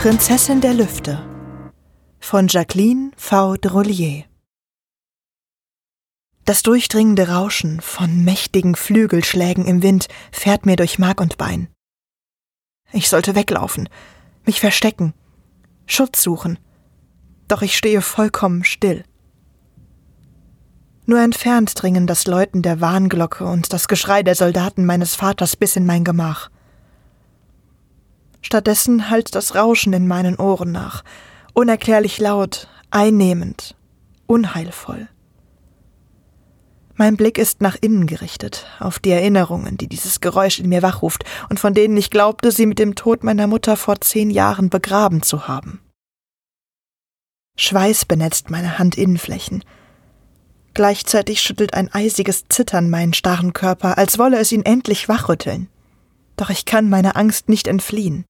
Prinzessin der Lüfte von Jacqueline V. Drollier Das durchdringende Rauschen von mächtigen Flügelschlägen im Wind fährt mir durch Mark und Bein. Ich sollte weglaufen, mich verstecken, Schutz suchen, doch ich stehe vollkommen still. Nur entfernt dringen das Läuten der Warnglocke und das Geschrei der Soldaten meines Vaters bis in mein Gemach. Stattdessen hallt das Rauschen in meinen Ohren nach, unerklärlich laut, einnehmend, unheilvoll. Mein Blick ist nach innen gerichtet, auf die Erinnerungen, die dieses Geräusch in mir wachruft und von denen ich glaubte, sie mit dem Tod meiner Mutter vor zehn Jahren begraben zu haben. Schweiß benetzt meine Handinnenflächen. Gleichzeitig schüttelt ein eisiges Zittern meinen starren Körper, als wolle es ihn endlich wachrütteln. Doch ich kann meiner Angst nicht entfliehen.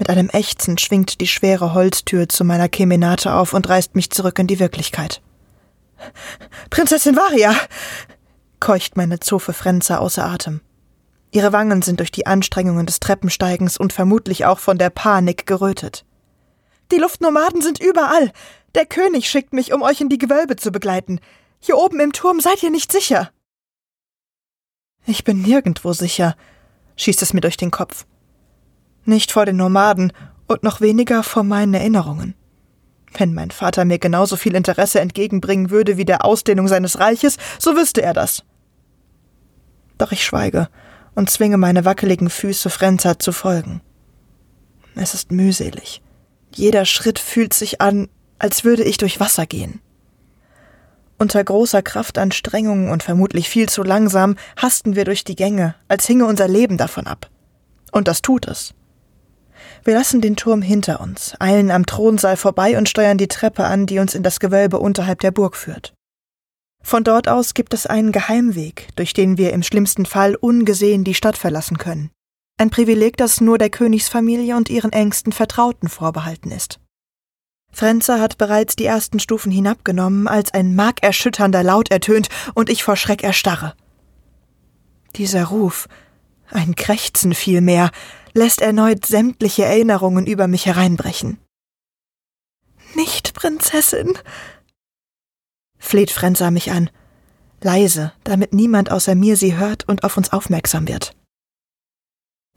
Mit einem Ächzen schwingt die schwere Holztür zu meiner Kemenate auf und reißt mich zurück in die Wirklichkeit. Prinzessin Varia! keucht meine Zofe Frenza außer Atem. Ihre Wangen sind durch die Anstrengungen des Treppensteigens und vermutlich auch von der Panik gerötet. Die Luftnomaden sind überall. Der König schickt mich, um euch in die Gewölbe zu begleiten. Hier oben im Turm seid ihr nicht sicher. Ich bin nirgendwo sicher, schießt es mir durch den Kopf nicht vor den Nomaden und noch weniger vor meinen Erinnerungen. Wenn mein Vater mir genauso viel Interesse entgegenbringen würde wie der Ausdehnung seines Reiches, so wüsste er das. Doch ich schweige und zwinge meine wackeligen Füße Frenza zu folgen. Es ist mühselig. Jeder Schritt fühlt sich an, als würde ich durch Wasser gehen. Unter großer Kraftanstrengung und vermutlich viel zu langsam hasten wir durch die Gänge, als hinge unser Leben davon ab. Und das tut es. Wir lassen den Turm hinter uns, eilen am Thronsaal vorbei und steuern die Treppe an, die uns in das Gewölbe unterhalb der Burg führt. Von dort aus gibt es einen Geheimweg, durch den wir im schlimmsten Fall ungesehen die Stadt verlassen können. Ein Privileg, das nur der Königsfamilie und ihren engsten Vertrauten vorbehalten ist. Frenza hat bereits die ersten Stufen hinabgenommen, als ein markerschütternder Laut ertönt und ich vor Schreck erstarre. Dieser Ruf, ein Krächzen vielmehr, lässt erneut sämtliche Erinnerungen über mich hereinbrechen. Nicht, Prinzessin, fleht Frenza mich an, leise, damit niemand außer mir sie hört und auf uns aufmerksam wird.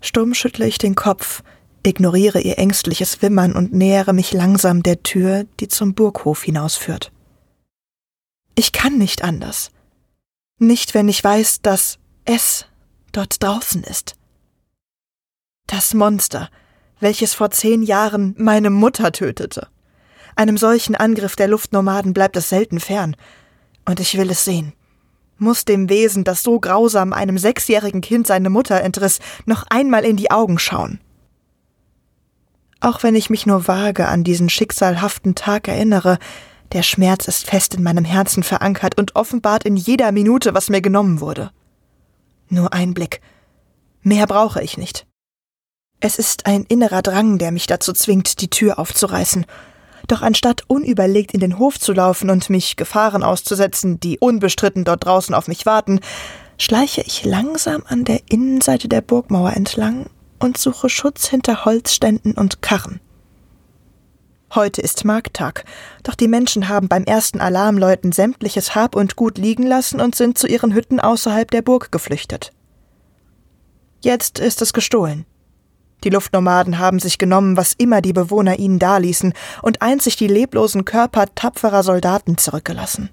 Stumm schüttle ich den Kopf, ignoriere ihr ängstliches Wimmern und nähere mich langsam der Tür, die zum Burghof hinausführt. Ich kann nicht anders. Nicht, wenn ich weiß, dass es dort draußen ist. Das Monster, welches vor zehn Jahren meine Mutter tötete. Einem solchen Angriff der Luftnomaden bleibt es selten fern. Und ich will es sehen. Muss dem Wesen, das so grausam einem sechsjährigen Kind seine Mutter entriss, noch einmal in die Augen schauen. Auch wenn ich mich nur vage an diesen schicksalhaften Tag erinnere, der Schmerz ist fest in meinem Herzen verankert und offenbart in jeder Minute, was mir genommen wurde. Nur ein Blick. Mehr brauche ich nicht. Es ist ein innerer Drang, der mich dazu zwingt, die Tür aufzureißen. Doch anstatt unüberlegt in den Hof zu laufen und mich Gefahren auszusetzen, die unbestritten dort draußen auf mich warten, schleiche ich langsam an der Innenseite der Burgmauer entlang und suche Schutz hinter Holzständen und Karren. Heute ist Markttag, doch die Menschen haben beim ersten Alarmläuten sämtliches Hab und Gut liegen lassen und sind zu ihren Hütten außerhalb der Burg geflüchtet. Jetzt ist es gestohlen. Die Luftnomaden haben sich genommen, was immer die Bewohner ihnen daließen, und einzig die leblosen Körper tapferer Soldaten zurückgelassen.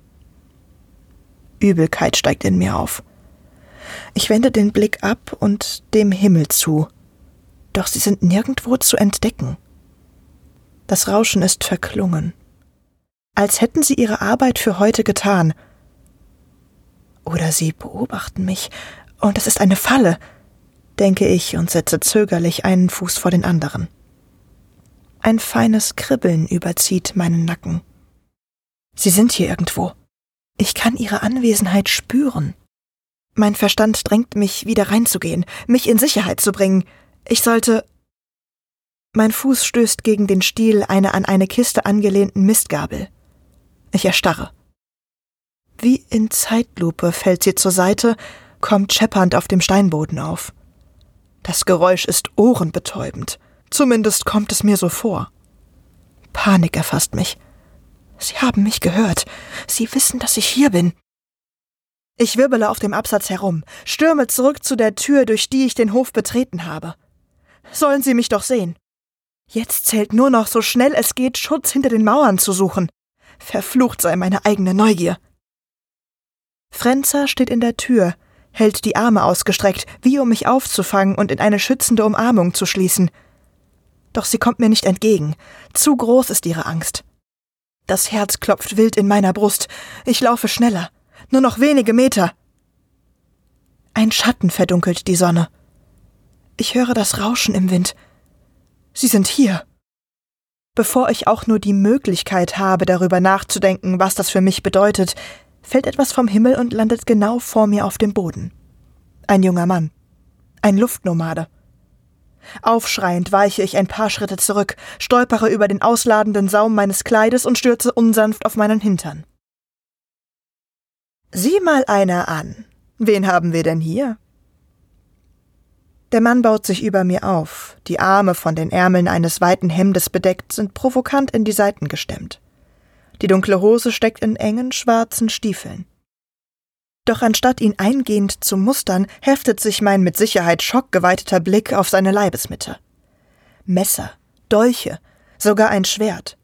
Übelkeit steigt in mir auf. Ich wende den Blick ab und dem Himmel zu, doch sie sind nirgendwo zu entdecken. Das Rauschen ist verklungen, als hätten sie ihre Arbeit für heute getan. Oder sie beobachten mich, und es ist eine Falle, denke ich und setze zögerlich einen Fuß vor den anderen. Ein feines Kribbeln überzieht meinen Nacken. Sie sind hier irgendwo. Ich kann ihre Anwesenheit spüren. Mein Verstand drängt mich, wieder reinzugehen, mich in Sicherheit zu bringen. Ich sollte. Mein Fuß stößt gegen den Stiel einer an eine Kiste angelehnten Mistgabel. Ich erstarre. Wie in Zeitlupe fällt sie zur Seite, kommt scheppernd auf dem Steinboden auf. Das Geräusch ist ohrenbetäubend, Zumindest kommt es mir so vor. Panik erfasst mich. Sie haben mich gehört. Sie wissen, dass ich hier bin. Ich wirbele auf dem Absatz herum, stürme zurück zu der Tür, durch die ich den Hof betreten habe. Sollen Sie mich doch sehen. Jetzt zählt nur noch, so schnell es geht, Schutz hinter den Mauern zu suchen. Verflucht sei meine eigene Neugier. Frenzer steht in der Tür, hält die Arme ausgestreckt, wie um mich aufzufangen und in eine schützende Umarmung zu schließen. Doch sie kommt mir nicht entgegen. Zu groß ist ihre Angst. Das Herz klopft wild in meiner Brust. Ich laufe schneller. Nur noch wenige Meter. Ein Schatten verdunkelt die Sonne. Ich höre das Rauschen im Wind. Sie sind hier. Bevor ich auch nur die Möglichkeit habe, darüber nachzudenken, was das für mich bedeutet, fällt etwas vom Himmel und landet genau vor mir auf dem Boden. Ein junger Mann. Ein Luftnomade. Aufschreiend weiche ich ein paar Schritte zurück, stolpere über den ausladenden Saum meines Kleides und stürze unsanft auf meinen Hintern. Sieh mal einer an. Wen haben wir denn hier? Der Mann baut sich über mir auf, die Arme von den Ärmeln eines weiten Hemdes bedeckt sind provokant in die Seiten gestemmt. Die dunkle Hose steckt in engen schwarzen Stiefeln. Doch anstatt ihn eingehend zu mustern, heftet sich mein mit Sicherheit schockgeweiteter Blick auf seine Leibesmitte. Messer, Dolche, sogar ein Schwert.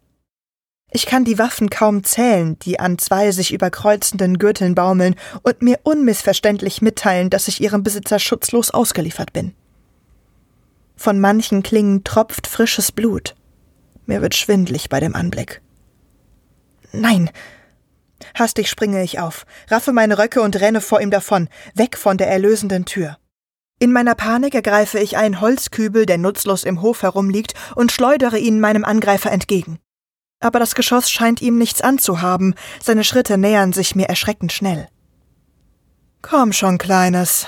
Ich kann die Waffen kaum zählen, die an zwei sich überkreuzenden Gürteln baumeln und mir unmissverständlich mitteilen, dass ich ihrem Besitzer schutzlos ausgeliefert bin. Von manchen Klingen tropft frisches Blut. Mir wird schwindlig bei dem Anblick. Nein! Hastig springe ich auf, raffe meine Röcke und renne vor ihm davon, weg von der erlösenden Tür. In meiner Panik ergreife ich einen Holzkübel, der nutzlos im Hof herumliegt, und schleudere ihn meinem Angreifer entgegen aber das Geschoss scheint ihm nichts anzuhaben, seine Schritte nähern sich mir erschreckend schnell. Komm schon, Kleines,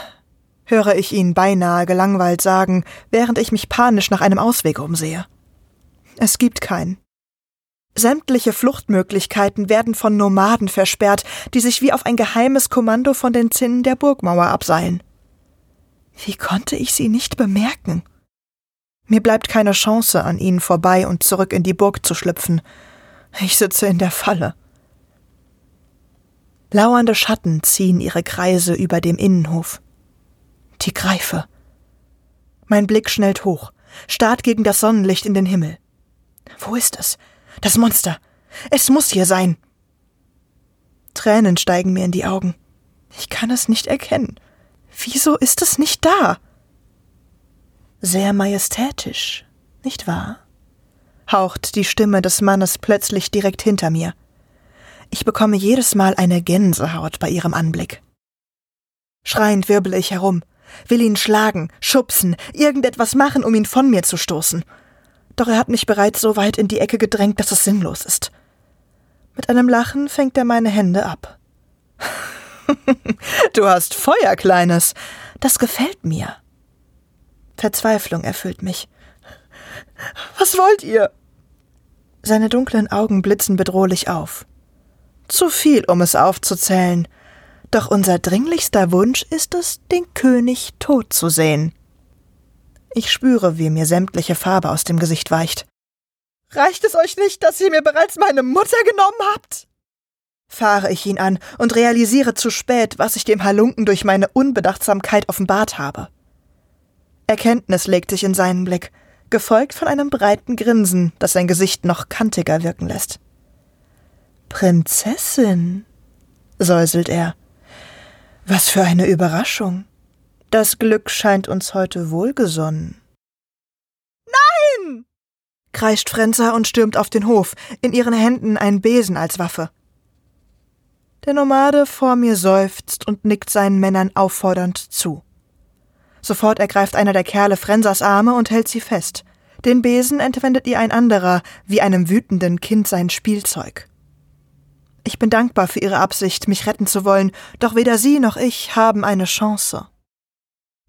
höre ich ihn beinahe gelangweilt sagen, während ich mich panisch nach einem Ausweg umsehe. Es gibt keinen. Sämtliche Fluchtmöglichkeiten werden von Nomaden versperrt, die sich wie auf ein geheimes Kommando von den Zinnen der Burgmauer abseilen. Wie konnte ich sie nicht bemerken? Mir bleibt keine Chance, an ihnen vorbei und zurück in die Burg zu schlüpfen. Ich sitze in der Falle. Lauernde Schatten ziehen ihre Kreise über dem Innenhof. Die Greife. Mein Blick schnellt hoch, starrt gegen das Sonnenlicht in den Himmel. Wo ist es? Das Monster. Es muss hier sein. Tränen steigen mir in die Augen. Ich kann es nicht erkennen. Wieso ist es nicht da? Sehr majestätisch, nicht wahr? haucht die Stimme des Mannes plötzlich direkt hinter mir. Ich bekomme jedes Mal eine Gänsehaut bei ihrem Anblick. Schreiend wirbele ich herum, will ihn schlagen, schubsen, irgendetwas machen, um ihn von mir zu stoßen. Doch er hat mich bereits so weit in die Ecke gedrängt, dass es sinnlos ist. Mit einem Lachen fängt er meine Hände ab. du hast Feuer, Kleines. Das gefällt mir. Verzweiflung erfüllt mich. Was wollt ihr? Seine dunklen Augen blitzen bedrohlich auf. Zu viel, um es aufzuzählen. Doch unser dringlichster Wunsch ist es, den König tot zu sehen. Ich spüre, wie mir sämtliche Farbe aus dem Gesicht weicht. Reicht es euch nicht, dass ihr mir bereits meine Mutter genommen habt? Fahre ich ihn an und realisiere zu spät, was ich dem Halunken durch meine Unbedachtsamkeit offenbart habe. Erkenntnis legt sich in seinen Blick, gefolgt von einem breiten Grinsen, das sein Gesicht noch kantiger wirken lässt. Prinzessin, säuselt er. Was für eine Überraschung. Das Glück scheint uns heute wohlgesonnen. Nein! kreischt Frenzer und stürmt auf den Hof, in ihren Händen ein Besen als Waffe. Der Nomade vor mir seufzt und nickt seinen Männern auffordernd zu. Sofort ergreift einer der Kerle Frensers Arme und hält sie fest. Den Besen entwendet ihr ein anderer, wie einem wütenden Kind sein Spielzeug. Ich bin dankbar für ihre Absicht, mich retten zu wollen, doch weder sie noch ich haben eine Chance.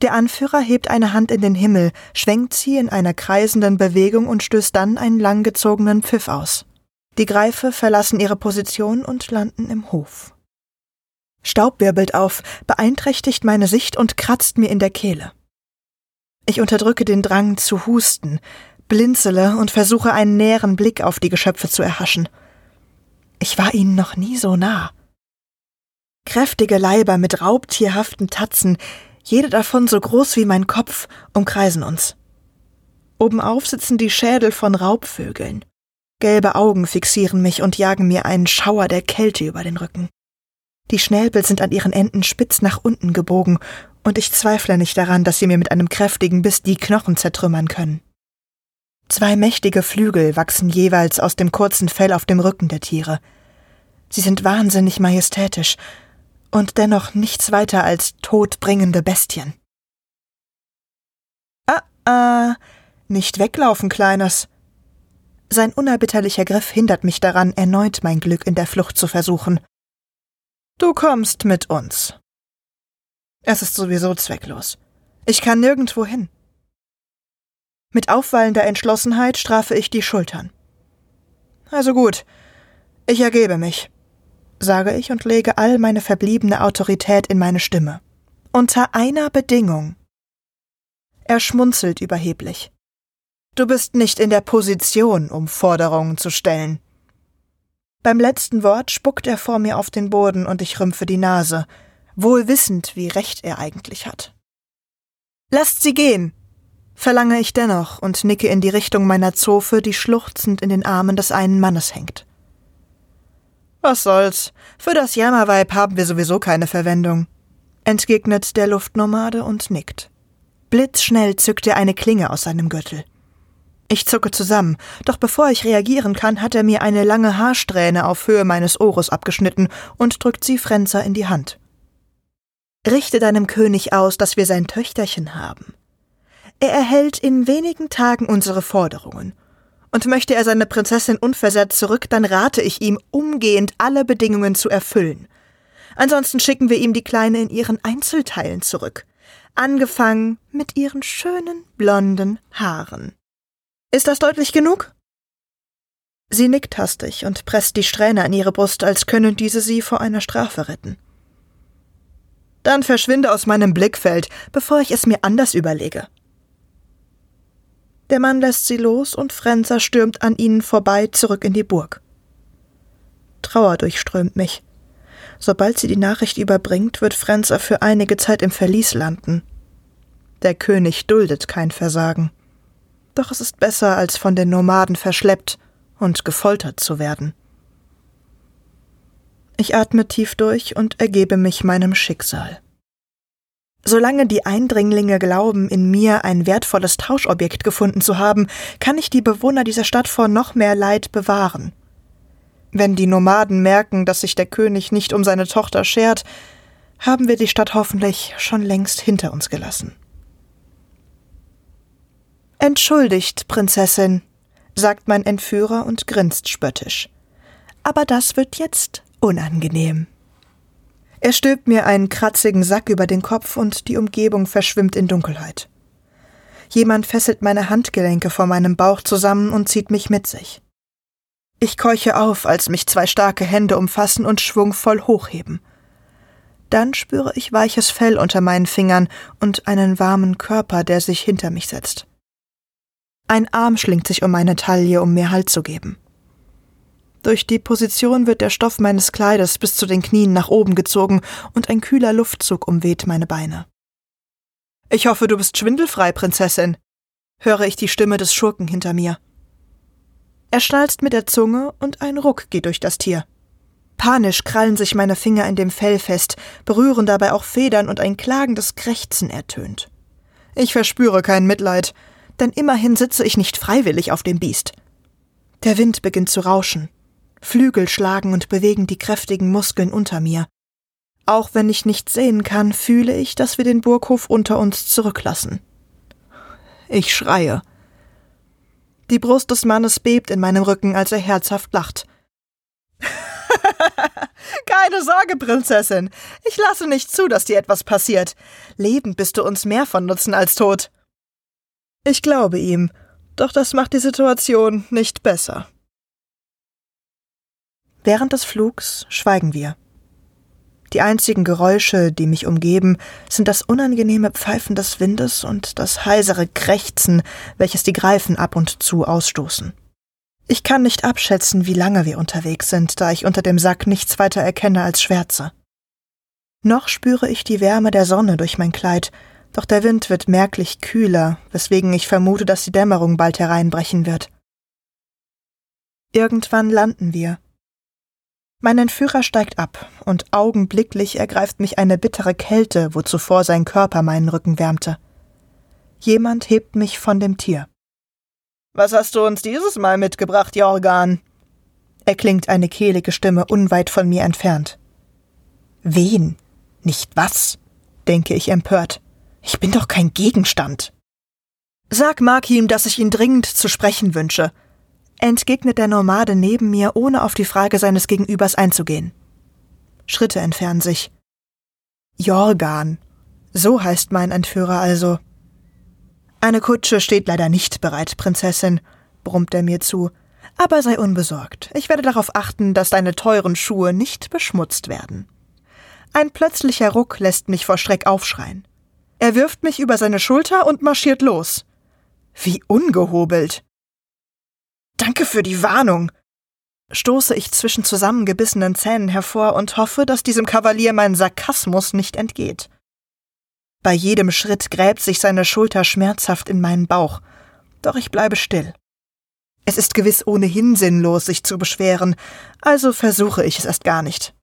Der Anführer hebt eine Hand in den Himmel, schwenkt sie in einer kreisenden Bewegung und stößt dann einen langgezogenen Pfiff aus. Die Greife verlassen ihre Position und landen im Hof. Staub wirbelt auf, beeinträchtigt meine Sicht und kratzt mir in der Kehle. Ich unterdrücke den Drang zu husten, blinzele und versuche einen näheren Blick auf die Geschöpfe zu erhaschen. Ich war ihnen noch nie so nah. Kräftige Leiber mit raubtierhaften Tatzen, jede davon so groß wie mein Kopf, umkreisen uns. Obenauf sitzen die Schädel von Raubvögeln. Gelbe Augen fixieren mich und jagen mir einen Schauer der Kälte über den Rücken. Die Schnäbel sind an ihren Enden spitz nach unten gebogen, und ich zweifle nicht daran, dass sie mir mit einem kräftigen Biss die Knochen zertrümmern können. Zwei mächtige Flügel wachsen jeweils aus dem kurzen Fell auf dem Rücken der Tiere. Sie sind wahnsinnig majestätisch und dennoch nichts weiter als todbringende Bestien. Ah, ah, nicht weglaufen, Kleines. Sein unerbitterlicher Griff hindert mich daran, erneut mein Glück in der Flucht zu versuchen. Du kommst mit uns. Es ist sowieso zwecklos. Ich kann nirgendwo hin. Mit aufwallender Entschlossenheit strafe ich die Schultern. Also gut, ich ergebe mich, sage ich und lege all meine verbliebene Autorität in meine Stimme. Unter einer Bedingung. Er schmunzelt überheblich. Du bist nicht in der Position, um Forderungen zu stellen. Beim letzten Wort spuckt er vor mir auf den Boden und ich rümpfe die Nase, wohl wissend, wie recht er eigentlich hat. Lasst sie gehen, verlange ich dennoch und nicke in die Richtung meiner Zofe, die schluchzend in den Armen des einen Mannes hängt. Was soll's, für das Jammerweib haben wir sowieso keine Verwendung, entgegnet der Luftnomade und nickt. Blitzschnell zückt er eine Klinge aus seinem Gürtel. Ich zucke zusammen, doch bevor ich reagieren kann, hat er mir eine lange Haarsträhne auf Höhe meines Ohres abgeschnitten und drückt sie Frenzer in die Hand. Richte deinem König aus, dass wir sein Töchterchen haben. Er erhält in wenigen Tagen unsere Forderungen. Und möchte er seine Prinzessin unversehrt zurück, dann rate ich ihm, umgehend alle Bedingungen zu erfüllen. Ansonsten schicken wir ihm die Kleine in ihren Einzelteilen zurück. Angefangen mit ihren schönen blonden Haaren. Ist das deutlich genug? Sie nickt hastig und presst die Strähne an ihre Brust, als könne diese sie vor einer Strafe retten. Dann verschwinde aus meinem Blickfeld, bevor ich es mir anders überlege. Der Mann lässt sie los und Frenzer stürmt an ihnen vorbei zurück in die Burg. Trauer durchströmt mich. Sobald sie die Nachricht überbringt, wird Frenzer für einige Zeit im Verlies landen. Der König duldet kein Versagen. Doch es ist besser, als von den Nomaden verschleppt und gefoltert zu werden. Ich atme tief durch und ergebe mich meinem Schicksal. Solange die Eindringlinge glauben, in mir ein wertvolles Tauschobjekt gefunden zu haben, kann ich die Bewohner dieser Stadt vor noch mehr Leid bewahren. Wenn die Nomaden merken, dass sich der König nicht um seine Tochter schert, haben wir die Stadt hoffentlich schon längst hinter uns gelassen. Entschuldigt, Prinzessin, sagt mein Entführer und grinst spöttisch. Aber das wird jetzt unangenehm. Er stülpt mir einen kratzigen Sack über den Kopf und die Umgebung verschwimmt in Dunkelheit. Jemand fesselt meine Handgelenke vor meinem Bauch zusammen und zieht mich mit sich. Ich keuche auf, als mich zwei starke Hände umfassen und schwungvoll hochheben. Dann spüre ich weiches Fell unter meinen Fingern und einen warmen Körper, der sich hinter mich setzt. Ein Arm schlingt sich um meine Taille, um mir Halt zu geben. Durch die Position wird der Stoff meines Kleides bis zu den Knien nach oben gezogen und ein kühler Luftzug umweht meine Beine. Ich hoffe, du bist schwindelfrei, Prinzessin, höre ich die Stimme des Schurken hinter mir. Er schnalzt mit der Zunge und ein Ruck geht durch das Tier. Panisch krallen sich meine Finger in dem Fell fest, berühren dabei auch Federn und ein klagendes Krächzen ertönt. Ich verspüre kein Mitleid, denn immerhin sitze ich nicht freiwillig auf dem Biest. Der Wind beginnt zu rauschen. Flügel schlagen und bewegen die kräftigen Muskeln unter mir. Auch wenn ich nicht sehen kann, fühle ich, dass wir den Burghof unter uns zurücklassen. Ich schreie. Die Brust des Mannes bebt in meinem Rücken, als er herzhaft lacht. Keine Sorge, Prinzessin. Ich lasse nicht zu, dass dir etwas passiert. Lebend bist du uns mehr von Nutzen als tot. Ich glaube ihm, doch das macht die Situation nicht besser. Während des Flugs schweigen wir. Die einzigen Geräusche, die mich umgeben, sind das unangenehme Pfeifen des Windes und das heisere Krächzen, welches die Greifen ab und zu ausstoßen. Ich kann nicht abschätzen, wie lange wir unterwegs sind, da ich unter dem Sack nichts weiter erkenne als Schwärze. Noch spüre ich die Wärme der Sonne durch mein Kleid, doch der Wind wird merklich kühler, weswegen ich vermute, dass die Dämmerung bald hereinbrechen wird. Irgendwann landen wir. Mein Entführer steigt ab, und augenblicklich ergreift mich eine bittere Kälte, wo zuvor sein Körper meinen Rücken wärmte. Jemand hebt mich von dem Tier. Was hast du uns dieses Mal mitgebracht, Jorgan? erklingt eine kehlige Stimme unweit von mir entfernt. Wen? Nicht was? denke ich empört. Ich bin doch kein Gegenstand. Sag Markim, dass ich ihn dringend zu sprechen wünsche, entgegnet der Nomade neben mir, ohne auf die Frage seines Gegenübers einzugehen. Schritte entfernen sich. Jorgan. So heißt mein Entführer also. Eine Kutsche steht leider nicht bereit, Prinzessin, brummt er mir zu. Aber sei unbesorgt. Ich werde darauf achten, dass deine teuren Schuhe nicht beschmutzt werden. Ein plötzlicher Ruck lässt mich vor Schreck aufschreien. Er wirft mich über seine Schulter und marschiert los. Wie ungehobelt. Danke für die Warnung, stoße ich zwischen zusammengebissenen Zähnen hervor und hoffe, dass diesem Kavalier mein Sarkasmus nicht entgeht. Bei jedem Schritt gräbt sich seine Schulter schmerzhaft in meinen Bauch, doch ich bleibe still. Es ist gewiss ohnehin sinnlos, sich zu beschweren, also versuche ich es erst gar nicht.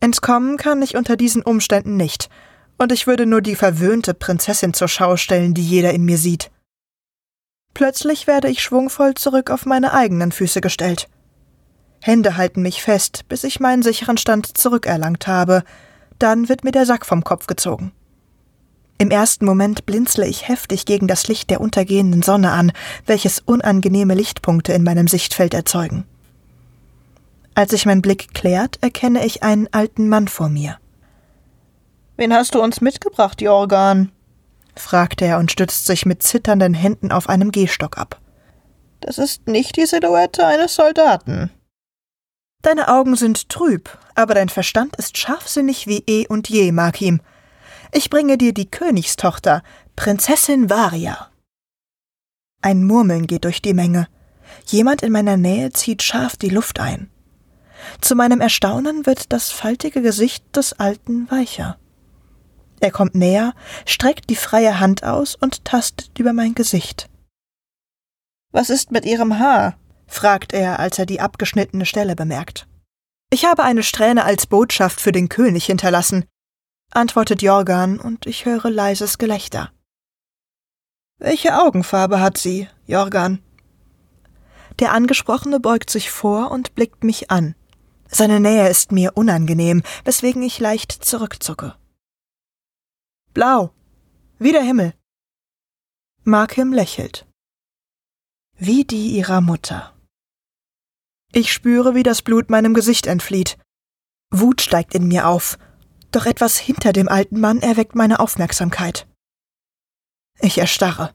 Entkommen kann ich unter diesen Umständen nicht, und ich würde nur die verwöhnte Prinzessin zur Schau stellen, die jeder in mir sieht. Plötzlich werde ich schwungvoll zurück auf meine eigenen Füße gestellt. Hände halten mich fest, bis ich meinen sicheren Stand zurückerlangt habe, dann wird mir der Sack vom Kopf gezogen. Im ersten Moment blinzle ich heftig gegen das Licht der untergehenden Sonne an, welches unangenehme Lichtpunkte in meinem Sichtfeld erzeugen. Als sich mein Blick klärt, erkenne ich einen alten Mann vor mir. Wen hast du uns mitgebracht, Jorgan? Fragt er und stützt sich mit zitternden Händen auf einem Gehstock ab. Das ist nicht die Silhouette eines Soldaten. Deine Augen sind trüb, aber dein Verstand ist scharfsinnig wie eh und je, Markim. Ich bringe dir die Königstochter, Prinzessin Varia. Ein Murmeln geht durch die Menge. Jemand in meiner Nähe zieht scharf die Luft ein. Zu meinem Erstaunen wird das faltige Gesicht des Alten weicher. Er kommt näher, streckt die freie Hand aus und tastet über mein Gesicht. Was ist mit Ihrem Haar? fragt er, als er die abgeschnittene Stelle bemerkt. Ich habe eine Strähne als Botschaft für den König hinterlassen, antwortet Jorgan, und ich höre leises Gelächter. Welche Augenfarbe hat sie, Jorgan? Der Angesprochene beugt sich vor und blickt mich an. Seine Nähe ist mir unangenehm, weswegen ich leicht zurückzucke. Blau, wie der Himmel. Markham lächelt. Wie die ihrer Mutter. Ich spüre, wie das Blut meinem Gesicht entflieht. Wut steigt in mir auf, doch etwas hinter dem alten Mann erweckt meine Aufmerksamkeit. Ich erstarre.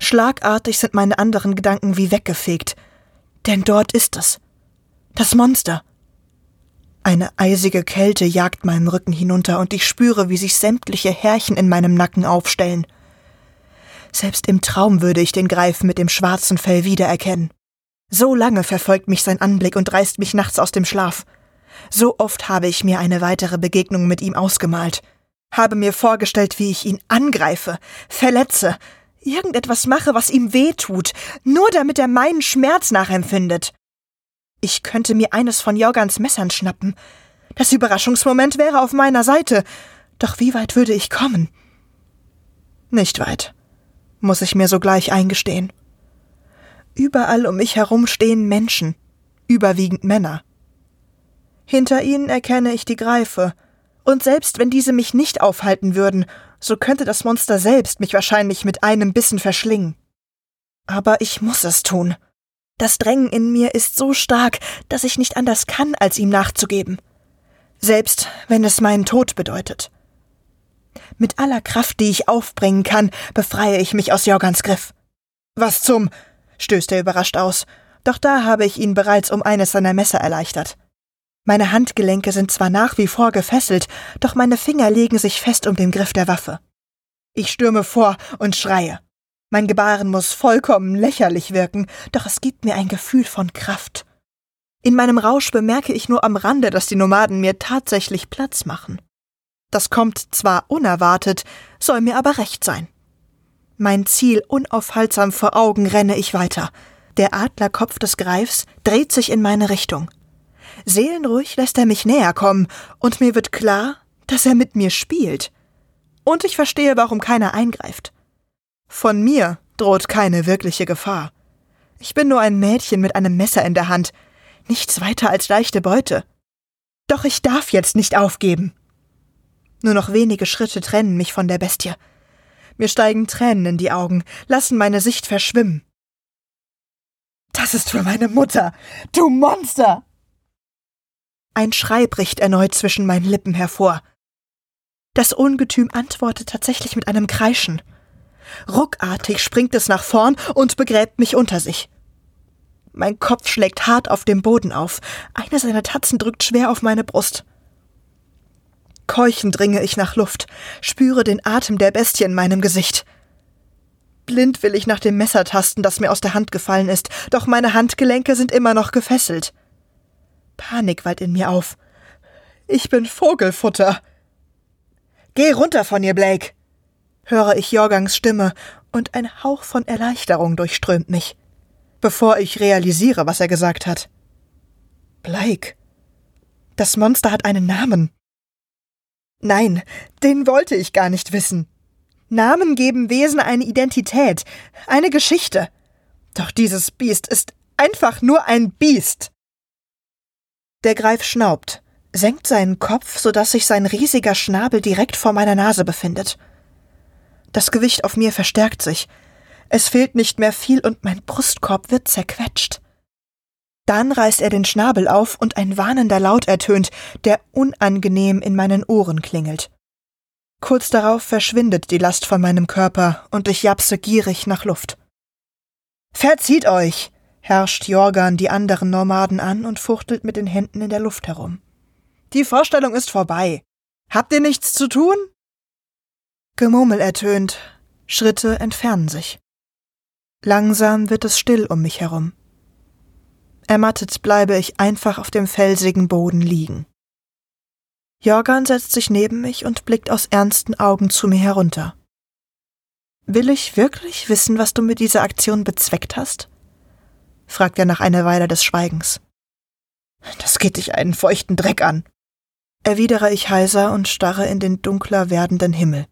Schlagartig sind meine anderen Gedanken wie weggefegt, denn dort ist es. Das Monster. Eine eisige Kälte jagt meinen Rücken hinunter und ich spüre, wie sich sämtliche Härchen in meinem Nacken aufstellen. Selbst im Traum würde ich den Greif mit dem schwarzen Fell wiedererkennen. So lange verfolgt mich sein Anblick und reißt mich nachts aus dem Schlaf. So oft habe ich mir eine weitere Begegnung mit ihm ausgemalt, habe mir vorgestellt, wie ich ihn angreife, verletze, irgendetwas mache, was ihm weh tut, nur damit er meinen Schmerz nachempfindet. Ich könnte mir eines von Jorgans Messern schnappen. Das Überraschungsmoment wäre auf meiner Seite. Doch wie weit würde ich kommen? Nicht weit, muss ich mir sogleich eingestehen. Überall um mich herum stehen Menschen, überwiegend Männer. Hinter ihnen erkenne ich die Greife, und selbst wenn diese mich nicht aufhalten würden, so könnte das Monster selbst mich wahrscheinlich mit einem Bissen verschlingen. Aber ich muss es tun. Das Drängen in mir ist so stark, dass ich nicht anders kann, als ihm nachzugeben. Selbst wenn es meinen Tod bedeutet. Mit aller Kraft, die ich aufbringen kann, befreie ich mich aus Jorgans Griff. Was zum? stößt er überrascht aus, doch da habe ich ihn bereits um eines seiner Messer erleichtert. Meine Handgelenke sind zwar nach wie vor gefesselt, doch meine Finger legen sich fest um den Griff der Waffe. Ich stürme vor und schreie. Mein Gebaren muss vollkommen lächerlich wirken, doch es gibt mir ein Gefühl von Kraft. In meinem Rausch bemerke ich nur am Rande, dass die Nomaden mir tatsächlich Platz machen. Das kommt zwar unerwartet, soll mir aber recht sein. Mein Ziel unaufhaltsam vor Augen renne ich weiter. Der Adlerkopf des Greifs dreht sich in meine Richtung. Seelenruhig lässt er mich näher kommen, und mir wird klar, dass er mit mir spielt. Und ich verstehe, warum keiner eingreift. Von mir droht keine wirkliche Gefahr. Ich bin nur ein Mädchen mit einem Messer in der Hand, nichts weiter als leichte Beute. Doch ich darf jetzt nicht aufgeben. Nur noch wenige Schritte trennen mich von der Bestie. Mir steigen Tränen in die Augen, lassen meine Sicht verschwimmen. Das ist für meine Mutter, du Monster! Ein Schrei bricht erneut zwischen meinen Lippen hervor. Das Ungetüm antwortet tatsächlich mit einem Kreischen. Ruckartig springt es nach vorn und begräbt mich unter sich. Mein Kopf schlägt hart auf dem Boden auf. Eine seiner Tatzen drückt schwer auf meine Brust. Keuchend dringe ich nach Luft, spüre den Atem der Bestie in meinem Gesicht. Blind will ich nach dem Messer tasten, das mir aus der Hand gefallen ist, doch meine Handgelenke sind immer noch gefesselt. Panik wallt in mir auf. Ich bin Vogelfutter. Geh runter von ihr, Blake! Höre ich Jorgangs Stimme, und ein Hauch von Erleichterung durchströmt mich, bevor ich realisiere, was er gesagt hat. Blake. Das Monster hat einen Namen. Nein, den wollte ich gar nicht wissen. Namen geben Wesen eine Identität, eine Geschichte. Doch dieses Biest ist einfach nur ein Biest. Der Greif schnaubt, senkt seinen Kopf, so dass sich sein riesiger Schnabel direkt vor meiner Nase befindet. Das Gewicht auf mir verstärkt sich. Es fehlt nicht mehr viel und mein Brustkorb wird zerquetscht. Dann reißt er den Schnabel auf und ein warnender Laut ertönt, der unangenehm in meinen Ohren klingelt. Kurz darauf verschwindet die Last von meinem Körper und ich japse gierig nach Luft. Verzieht euch! herrscht Jorgan die anderen Nomaden an und fuchtelt mit den Händen in der Luft herum. Die Vorstellung ist vorbei. Habt ihr nichts zu tun? Gemurmel ertönt, Schritte entfernen sich. Langsam wird es still um mich herum. Ermattet bleibe ich einfach auf dem felsigen Boden liegen. Jorgan setzt sich neben mich und blickt aus ernsten Augen zu mir herunter. Will ich wirklich wissen, was du mit dieser Aktion bezweckt hast? fragt er nach einer Weile des Schweigens. Das geht dich einen feuchten Dreck an, erwidere ich heiser und starre in den dunkler werdenden Himmel.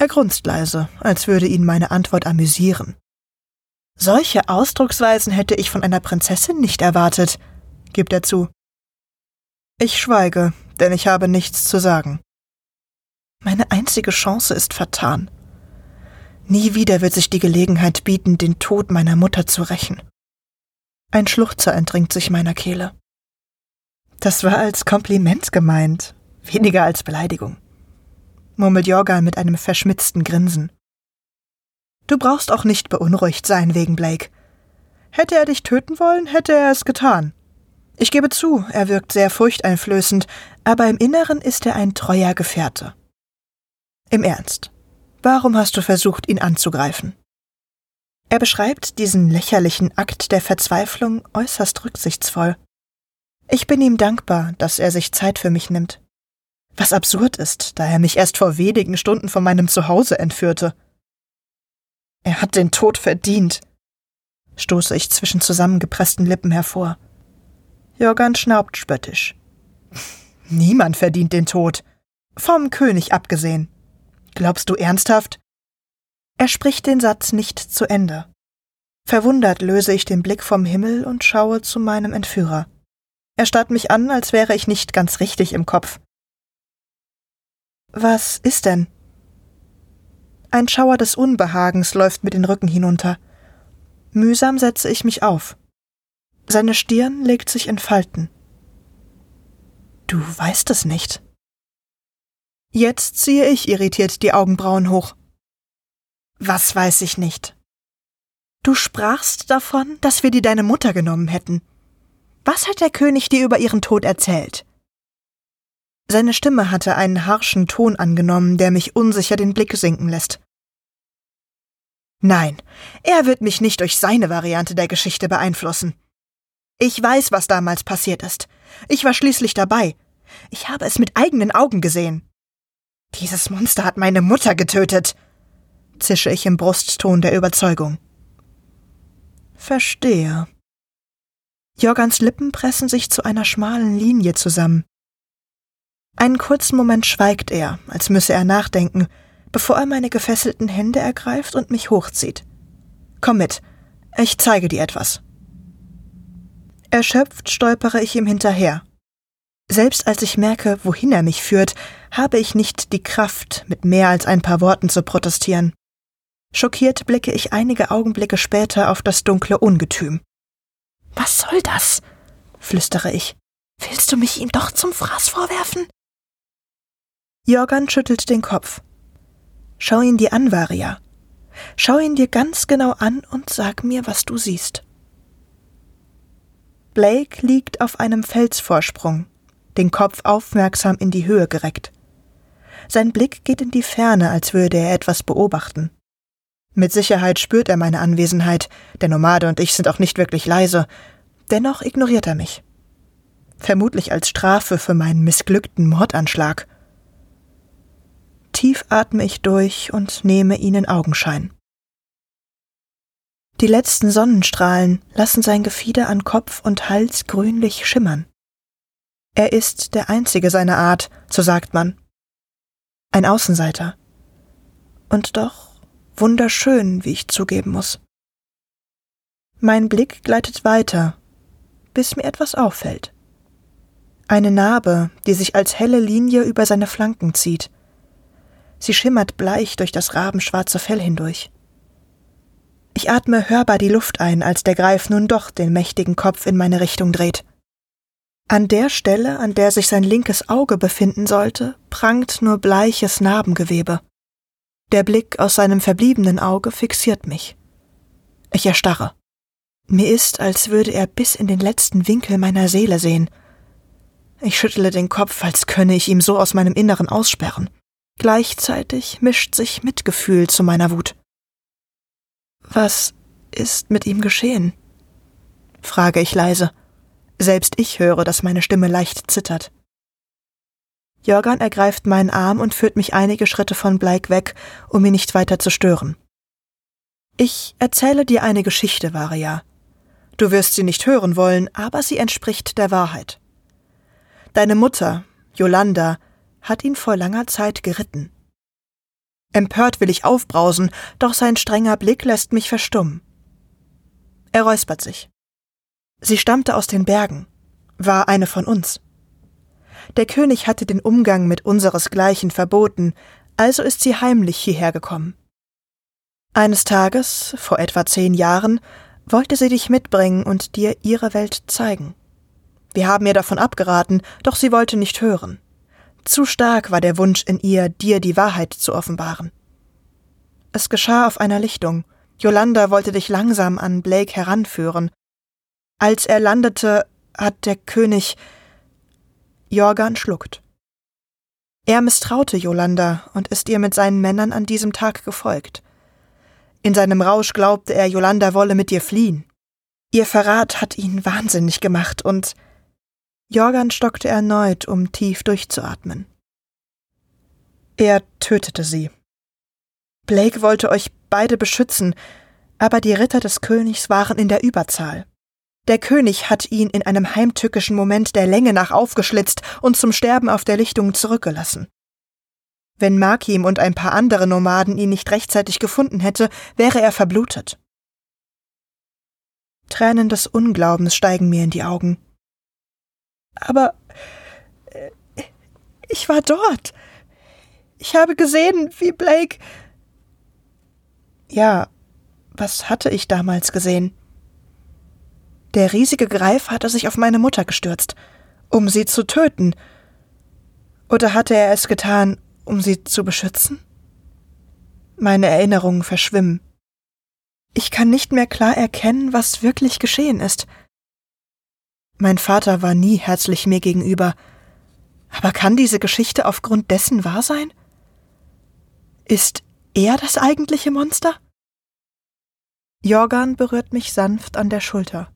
Er grunzt leise, als würde ihn meine Antwort amüsieren. Solche Ausdrucksweisen hätte ich von einer Prinzessin nicht erwartet, gibt er zu. Ich schweige, denn ich habe nichts zu sagen. Meine einzige Chance ist vertan. Nie wieder wird sich die Gelegenheit bieten, den Tod meiner Mutter zu rächen. Ein Schluchzer entringt sich meiner Kehle. Das war als Kompliment gemeint, weniger als Beleidigung, murmelt Jorgan mit einem verschmitzten Grinsen. Du brauchst auch nicht beunruhigt sein wegen Blake. Hätte er dich töten wollen, hätte er es getan. Ich gebe zu, er wirkt sehr furchteinflößend, aber im Inneren ist er ein treuer Gefährte. Im Ernst. Warum hast du versucht, ihn anzugreifen? Er beschreibt diesen lächerlichen Akt der Verzweiflung äußerst rücksichtsvoll. Ich bin ihm dankbar, dass er sich Zeit für mich nimmt. Was absurd ist, da er mich erst vor wenigen Stunden von meinem Zuhause entführte. Er hat den Tod verdient, stoße ich zwischen zusammengepressten Lippen hervor. Jorgan schnaubt spöttisch. Niemand verdient den Tod. Vom König abgesehen. Glaubst du ernsthaft? Er spricht den Satz nicht zu Ende. Verwundert löse ich den Blick vom Himmel und schaue zu meinem Entführer. Er starrt mich an, als wäre ich nicht ganz richtig im Kopf. Was ist denn? Ein Schauer des Unbehagens läuft mir den Rücken hinunter. Mühsam setze ich mich auf. Seine Stirn legt sich in Falten. Du weißt es nicht. Jetzt ziehe ich irritiert die Augenbrauen hoch. Was weiß ich nicht? Du sprachst davon, dass wir dir deine Mutter genommen hätten. Was hat der König dir über ihren Tod erzählt? Seine Stimme hatte einen harschen Ton angenommen, der mich unsicher den Blick sinken lässt. Nein, er wird mich nicht durch seine Variante der Geschichte beeinflussen. Ich weiß, was damals passiert ist. Ich war schließlich dabei. Ich habe es mit eigenen Augen gesehen. Dieses Monster hat meine Mutter getötet, zische ich im Brustton der Überzeugung. Verstehe. Jorgans Lippen pressen sich zu einer schmalen Linie zusammen. Einen kurzen Moment schweigt er, als müsse er nachdenken, bevor er meine gefesselten Hände ergreift und mich hochzieht. Komm mit, ich zeige dir etwas. Erschöpft stolpere ich ihm hinterher. Selbst als ich merke, wohin er mich führt, habe ich nicht die Kraft, mit mehr als ein paar Worten zu protestieren. Schockiert blicke ich einige Augenblicke später auf das dunkle Ungetüm. Was soll das? flüstere ich. Willst du mich ihm doch zum Fraß vorwerfen? Jorgan schüttelt den Kopf. Schau ihn dir an, Varia. Schau ihn dir ganz genau an und sag mir, was du siehst. Blake liegt auf einem Felsvorsprung, den Kopf aufmerksam in die Höhe gereckt. Sein Blick geht in die Ferne, als würde er etwas beobachten. Mit Sicherheit spürt er meine Anwesenheit, der Nomade und ich sind auch nicht wirklich leise, dennoch ignoriert er mich. Vermutlich als Strafe für meinen missglückten Mordanschlag. Tief atme ich durch und nehme ihn in Augenschein. Die letzten Sonnenstrahlen lassen sein Gefieder an Kopf und Hals grünlich schimmern. Er ist der einzige seiner Art, so sagt man. Ein Außenseiter. Und doch wunderschön, wie ich zugeben muss. Mein Blick gleitet weiter, bis mir etwas auffällt. Eine Narbe, die sich als helle Linie über seine Flanken zieht. Sie schimmert bleich durch das rabenschwarze Fell hindurch. Ich atme hörbar die Luft ein, als der Greif nun doch den mächtigen Kopf in meine Richtung dreht. An der Stelle, an der sich sein linkes Auge befinden sollte, prangt nur bleiches Narbengewebe. Der Blick aus seinem verbliebenen Auge fixiert mich. Ich erstarre. Mir ist, als würde er bis in den letzten Winkel meiner Seele sehen. Ich schüttle den Kopf, als könne ich ihm so aus meinem Inneren aussperren. Gleichzeitig mischt sich Mitgefühl zu meiner Wut. Was ist mit ihm geschehen? frage ich leise. Selbst ich höre, dass meine Stimme leicht zittert. Jörgan ergreift meinen Arm und führt mich einige Schritte von Bleik weg, um ihn nicht weiter zu stören. Ich erzähle dir eine Geschichte, Varia. Du wirst sie nicht hören wollen, aber sie entspricht der Wahrheit. Deine Mutter, Yolanda, hat ihn vor langer Zeit geritten. Empört will ich aufbrausen, doch sein strenger Blick lässt mich verstummen. Er räuspert sich. Sie stammte aus den Bergen, war eine von uns. Der König hatte den Umgang mit unseresgleichen verboten, also ist sie heimlich hierher gekommen. Eines Tages, vor etwa zehn Jahren, wollte sie dich mitbringen und dir ihre Welt zeigen. Wir haben ihr davon abgeraten, doch sie wollte nicht hören. Zu stark war der Wunsch in ihr, dir die Wahrheit zu offenbaren. Es geschah auf einer Lichtung. Yolanda wollte dich langsam an Blake heranführen. Als er landete, hat der König Jorgan schluckt. Er misstraute Yolanda und ist ihr mit seinen Männern an diesem Tag gefolgt. In seinem Rausch glaubte er, Yolanda wolle mit ihr fliehen. Ihr Verrat hat ihn wahnsinnig gemacht und Jorgan stockte erneut, um tief durchzuatmen. Er tötete sie. Blake wollte euch beide beschützen, aber die Ritter des Königs waren in der Überzahl. Der König hat ihn in einem heimtückischen Moment der Länge nach aufgeschlitzt und zum Sterben auf der Lichtung zurückgelassen. Wenn Markim und ein paar andere Nomaden ihn nicht rechtzeitig gefunden hätte, wäre er verblutet. Tränen des Unglaubens steigen mir in die Augen. Aber äh, ich war dort. Ich habe gesehen, wie Blake. Ja, was hatte ich damals gesehen? Der riesige Greif hatte sich auf meine Mutter gestürzt, um sie zu töten. Oder hatte er es getan, um sie zu beschützen? Meine Erinnerungen verschwimmen. Ich kann nicht mehr klar erkennen, was wirklich geschehen ist. Mein Vater war nie herzlich mir gegenüber. Aber kann diese Geschichte aufgrund dessen wahr sein? Ist er das eigentliche Monster? Jorgan berührt mich sanft an der Schulter.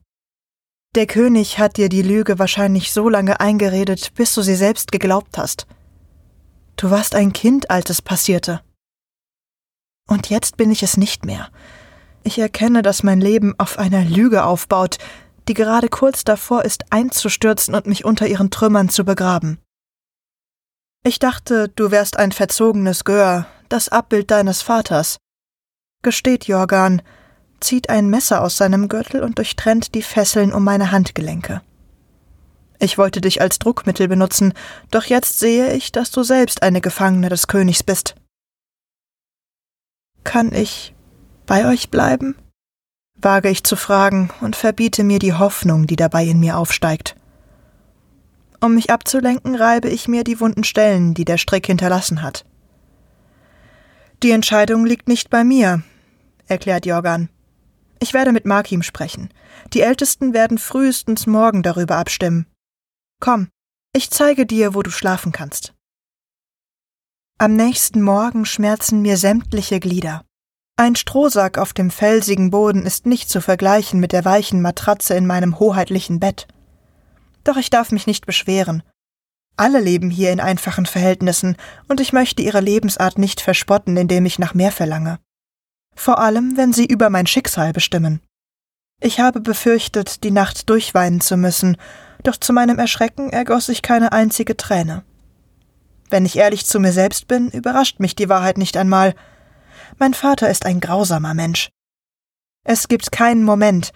Der König hat dir die Lüge wahrscheinlich so lange eingeredet, bis du sie selbst geglaubt hast. Du warst ein Kind, als es passierte. Und jetzt bin ich es nicht mehr. Ich erkenne, dass mein Leben auf einer Lüge aufbaut, die gerade kurz davor ist, einzustürzen und mich unter ihren Trümmern zu begraben. Ich dachte, du wärst ein verzogenes Gör, das Abbild deines Vaters. Gesteht Jorgan, zieht ein Messer aus seinem Gürtel und durchtrennt die Fesseln um meine Handgelenke. Ich wollte dich als Druckmittel benutzen, doch jetzt sehe ich, dass du selbst eine Gefangene des Königs bist. Kann ich bei euch bleiben? Wage ich zu fragen und verbiete mir die Hoffnung, die dabei in mir aufsteigt. Um mich abzulenken, reibe ich mir die wunden Stellen, die der Strick hinterlassen hat. Die Entscheidung liegt nicht bei mir, erklärt Jorgan. Ich werde mit Markim sprechen. Die Ältesten werden frühestens morgen darüber abstimmen. Komm, ich zeige dir, wo du schlafen kannst. Am nächsten Morgen schmerzen mir sämtliche Glieder. Ein Strohsack auf dem felsigen Boden ist nicht zu vergleichen mit der weichen Matratze in meinem hoheitlichen Bett. Doch ich darf mich nicht beschweren. Alle leben hier in einfachen Verhältnissen, und ich möchte ihre Lebensart nicht verspotten, indem ich nach mehr verlange vor allem wenn sie über mein Schicksal bestimmen. Ich habe befürchtet, die Nacht durchweinen zu müssen, doch zu meinem Erschrecken ergoss ich keine einzige Träne. Wenn ich ehrlich zu mir selbst bin, überrascht mich die Wahrheit nicht einmal. Mein Vater ist ein grausamer Mensch. Es gibt keinen Moment,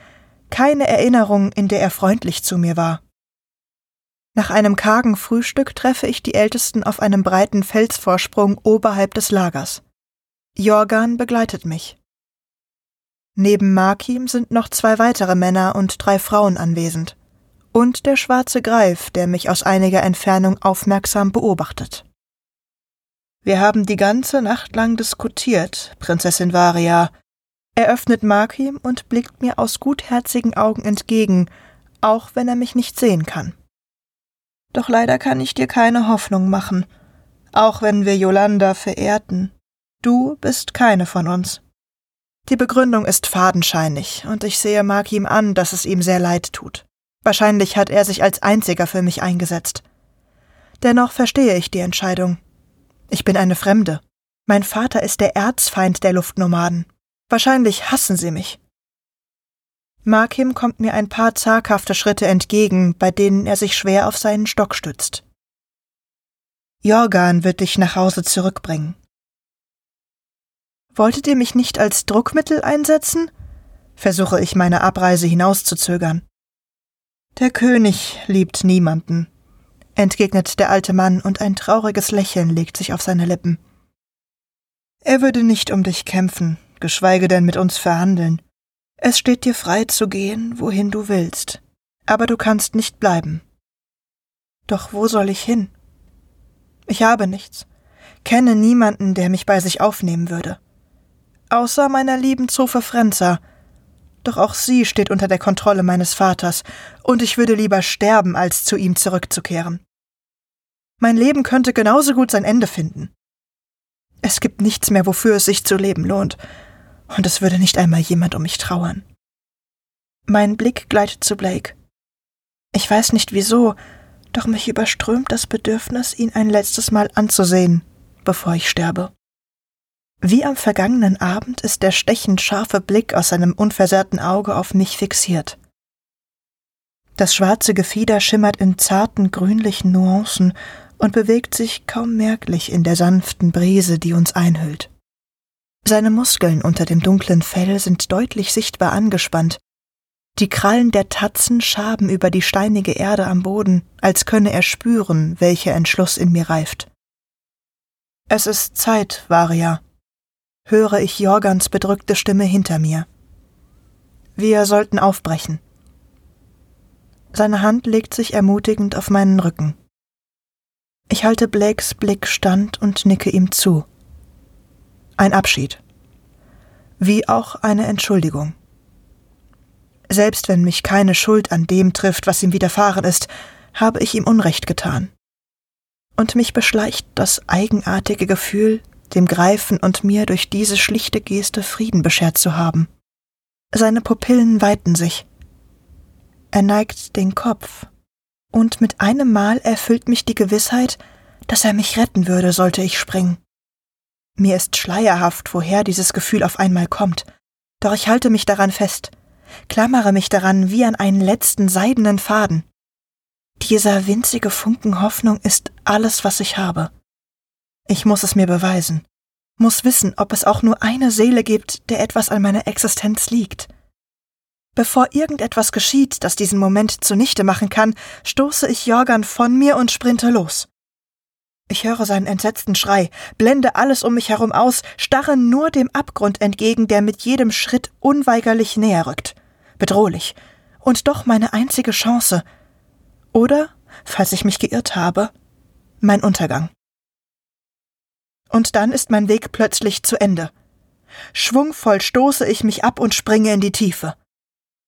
keine Erinnerung, in der er freundlich zu mir war. Nach einem kargen Frühstück treffe ich die Ältesten auf einem breiten Felsvorsprung oberhalb des Lagers. Jorgan begleitet mich. Neben Markim sind noch zwei weitere Männer und drei Frauen anwesend. Und der schwarze Greif, der mich aus einiger Entfernung aufmerksam beobachtet. Wir haben die ganze Nacht lang diskutiert, Prinzessin Varia, eröffnet Markim und blickt mir aus gutherzigen Augen entgegen, auch wenn er mich nicht sehen kann. Doch leider kann ich dir keine Hoffnung machen, auch wenn wir Yolanda verehrten, Du bist keine von uns. Die Begründung ist fadenscheinig, und ich sehe Mark an, dass es ihm sehr leid tut. Wahrscheinlich hat er sich als einziger für mich eingesetzt. Dennoch verstehe ich die Entscheidung. Ich bin eine Fremde. Mein Vater ist der Erzfeind der Luftnomaden. Wahrscheinlich hassen sie mich. Markim kommt mir ein paar zaghafte Schritte entgegen, bei denen er sich schwer auf seinen Stock stützt. Jorgan wird dich nach Hause zurückbringen. Wolltet ihr mich nicht als Druckmittel einsetzen? versuche ich meine Abreise hinauszuzögern. Der König liebt niemanden, entgegnet der alte Mann, und ein trauriges Lächeln legt sich auf seine Lippen. Er würde nicht um dich kämpfen, geschweige denn mit uns verhandeln. Es steht dir frei zu gehen, wohin du willst, aber du kannst nicht bleiben. Doch wo soll ich hin? Ich habe nichts, kenne niemanden, der mich bei sich aufnehmen würde außer meiner lieben Zofe Frenza. Doch auch sie steht unter der Kontrolle meines Vaters, und ich würde lieber sterben, als zu ihm zurückzukehren. Mein Leben könnte genauso gut sein Ende finden. Es gibt nichts mehr, wofür es sich zu leben lohnt, und es würde nicht einmal jemand um mich trauern. Mein Blick gleitet zu Blake. Ich weiß nicht wieso, doch mich überströmt das Bedürfnis, ihn ein letztes Mal anzusehen, bevor ich sterbe. Wie am vergangenen Abend ist der stechend scharfe Blick aus seinem unversehrten Auge auf mich fixiert. Das schwarze Gefieder schimmert in zarten grünlichen Nuancen und bewegt sich kaum merklich in der sanften Brise, die uns einhüllt. Seine Muskeln unter dem dunklen Fell sind deutlich sichtbar angespannt. Die Krallen der Tatzen schaben über die steinige Erde am Boden, als könne er spüren, welcher Entschluss in mir reift. Es ist Zeit, Varia, höre ich Jorgans bedrückte Stimme hinter mir. Wir sollten aufbrechen. Seine Hand legt sich ermutigend auf meinen Rücken. Ich halte Blakes Blick stand und nicke ihm zu. Ein Abschied. Wie auch eine Entschuldigung. Selbst wenn mich keine Schuld an dem trifft, was ihm widerfahren ist, habe ich ihm Unrecht getan. Und mich beschleicht das eigenartige Gefühl, dem Greifen und mir durch diese schlichte Geste Frieden beschert zu haben. Seine Pupillen weiten sich. Er neigt den Kopf, und mit einem Mal erfüllt mich die Gewissheit, dass er mich retten würde, sollte ich springen. Mir ist schleierhaft, woher dieses Gefühl auf einmal kommt, doch ich halte mich daran fest, klammere mich daran wie an einen letzten seidenen Faden. Dieser winzige Funken Hoffnung ist alles, was ich habe. Ich muss es mir beweisen, muss wissen, ob es auch nur eine Seele gibt, der etwas an meiner Existenz liegt. Bevor irgendetwas geschieht, das diesen Moment zunichte machen kann, stoße ich Jorgan von mir und sprinte los. Ich höre seinen entsetzten Schrei, blende alles um mich herum aus, starre nur dem Abgrund entgegen, der mit jedem Schritt unweigerlich näher rückt. Bedrohlich. Und doch meine einzige Chance. Oder, falls ich mich geirrt habe, mein Untergang. Und dann ist mein Weg plötzlich zu Ende. Schwungvoll stoße ich mich ab und springe in die Tiefe.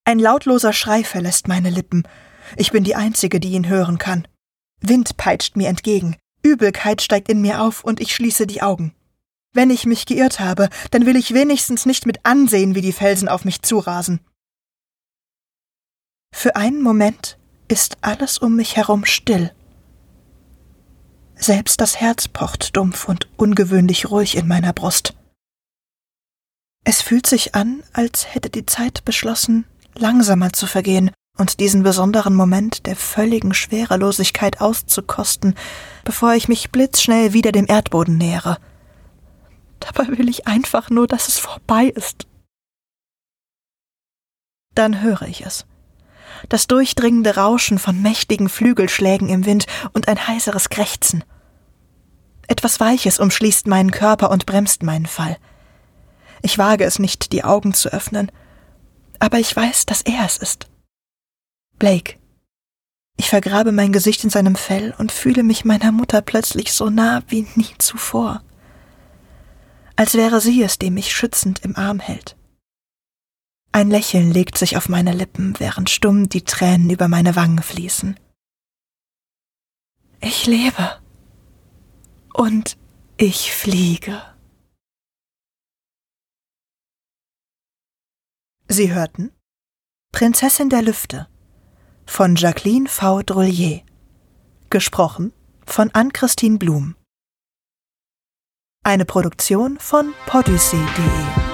Ein lautloser Schrei verlässt meine Lippen. Ich bin die Einzige, die ihn hören kann. Wind peitscht mir entgegen. Übelkeit steigt in mir auf und ich schließe die Augen. Wenn ich mich geirrt habe, dann will ich wenigstens nicht mit ansehen, wie die Felsen auf mich zurasen. Für einen Moment ist alles um mich herum still. Selbst das Herz pocht dumpf und ungewöhnlich ruhig in meiner Brust. Es fühlt sich an, als hätte die Zeit beschlossen, langsamer zu vergehen, und diesen besonderen Moment der völligen Schwerelosigkeit auszukosten, bevor ich mich blitzschnell wieder dem Erdboden nähere. Dabei will ich einfach nur, dass es vorbei ist. Dann höre ich es. Das durchdringende Rauschen von mächtigen Flügelschlägen im Wind und ein heiseres Krächzen. Etwas Weiches umschließt meinen Körper und bremst meinen Fall. Ich wage es nicht, die Augen zu öffnen, aber ich weiß, dass er es ist. Blake. Ich vergrabe mein Gesicht in seinem Fell und fühle mich meiner Mutter plötzlich so nah wie nie zuvor. Als wäre sie es, die mich schützend im Arm hält. Ein Lächeln legt sich auf meine Lippen, während stumm die Tränen über meine Wangen fließen. Ich lebe. Und ich fliege. Sie hörten Prinzessin der Lüfte von Jacqueline V. Drollier. Gesprochen von Ann-Christine Blum. Eine Produktion von podyssey.de